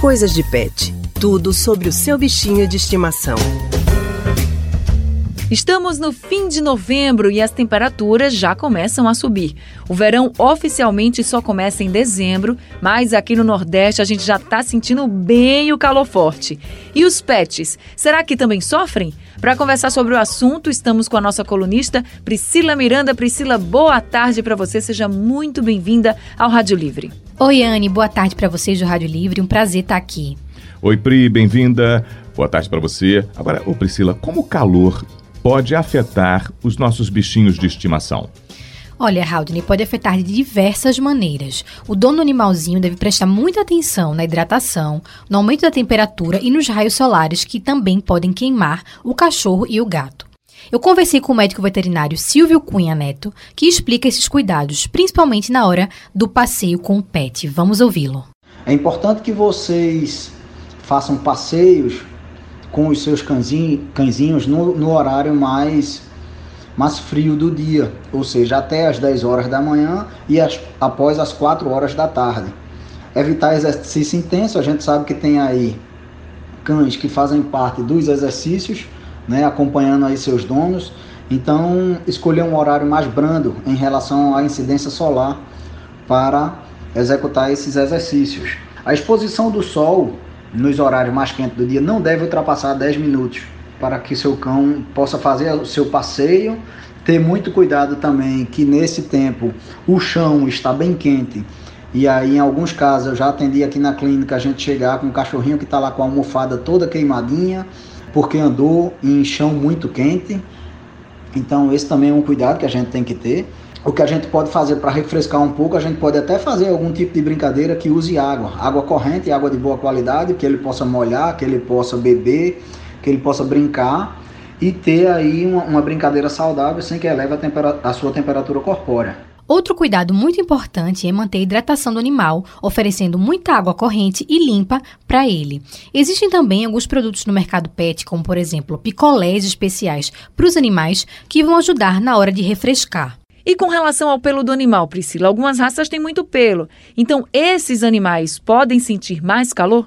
Coisas de Pet. Tudo sobre o seu bichinho de estimação. Estamos no fim de novembro e as temperaturas já começam a subir. O verão oficialmente só começa em dezembro, mas aqui no Nordeste a gente já está sentindo bem o calor forte. E os pets, será que também sofrem? Para conversar sobre o assunto, estamos com a nossa colunista Priscila Miranda. Priscila, boa tarde para você, seja muito bem-vinda ao Rádio Livre. Oi, Anne, boa tarde para vocês do Rádio Livre, um prazer estar aqui. Oi, Pri, bem-vinda. Boa tarde para você. Agora, ô Priscila, como o calor pode afetar os nossos bichinhos de estimação? Olha, Haldane, pode afetar de diversas maneiras. O dono do animalzinho deve prestar muita atenção na hidratação, no aumento da temperatura e nos raios solares que também podem queimar o cachorro e o gato. Eu conversei com o médico veterinário Silvio Cunha Neto, que explica esses cuidados, principalmente na hora do passeio com o pet. Vamos ouvi-lo. É importante que vocês façam passeios com os seus cãezinhos no, no horário mais, mais frio do dia, ou seja, até as 10 horas da manhã e as, após as 4 horas da tarde. Evitar exercício intenso, a gente sabe que tem aí cães que fazem parte dos exercícios, né, acompanhando aí seus donos. Então, escolher um horário mais brando em relação à incidência solar para executar esses exercícios. A exposição do sol nos horários mais quentes do dia não deve ultrapassar 10 minutos para que seu cão possa fazer o seu passeio. Ter muito cuidado também que nesse tempo o chão está bem quente. E aí, em alguns casos, eu já atendi aqui na clínica a gente chegar com um cachorrinho que está lá com a almofada toda queimadinha, porque andou em chão muito quente. Então, esse também é um cuidado que a gente tem que ter. O que a gente pode fazer para refrescar um pouco, a gente pode até fazer algum tipo de brincadeira que use água, água corrente, água de boa qualidade, que ele possa molhar, que ele possa beber, que ele possa brincar e ter aí uma, uma brincadeira saudável sem que eleve a, a sua temperatura corpórea. Outro cuidado muito importante é manter a hidratação do animal, oferecendo muita água corrente e limpa para ele. Existem também alguns produtos no mercado pet, como por exemplo picolés especiais para os animais, que vão ajudar na hora de refrescar. E com relação ao pelo do animal, Priscila, algumas raças têm muito pelo. Então, esses animais podem sentir mais calor?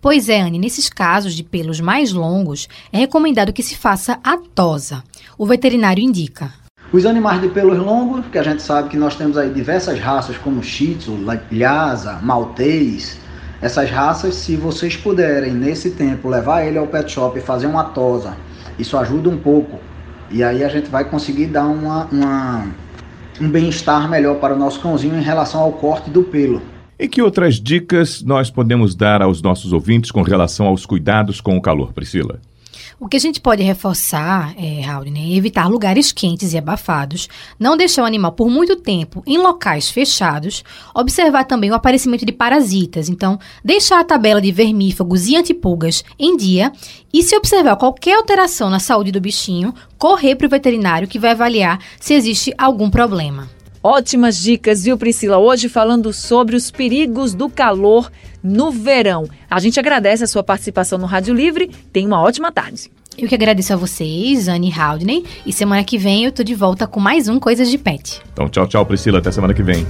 Pois é, Anne, nesses casos de pelos mais longos, é recomendado que se faça a tosa. O veterinário indica. Os animais de pelos longos, que a gente sabe que nós temos aí diversas raças como Shih Tzu, Lhasa, Maltês. Essas raças, se vocês puderem nesse tempo levar ele ao pet shop e fazer uma tosa, isso ajuda um pouco. E aí a gente vai conseguir dar uma, uma um bem-estar melhor para o nosso cãozinho em relação ao corte do pelo. E que outras dicas nós podemos dar aos nossos ouvintes com relação aos cuidados com o calor, Priscila? O que a gente pode reforçar, é, Raul, né, é evitar lugares quentes e abafados, não deixar o animal por muito tempo em locais fechados, observar também o aparecimento de parasitas, então deixar a tabela de vermífagos e antipulgas em dia e se observar qualquer alteração na saúde do bichinho, correr para o veterinário que vai avaliar se existe algum problema. Ótimas dicas, viu, Priscila? Hoje falando sobre os perigos do calor no verão. A gente agradece a sua participação no Rádio Livre. Tenha uma ótima tarde. Eu que agradeço a vocês, Anne Haldney. E semana que vem eu tô de volta com mais um Coisas de Pet. Então, tchau, tchau, Priscila. Até semana que vem.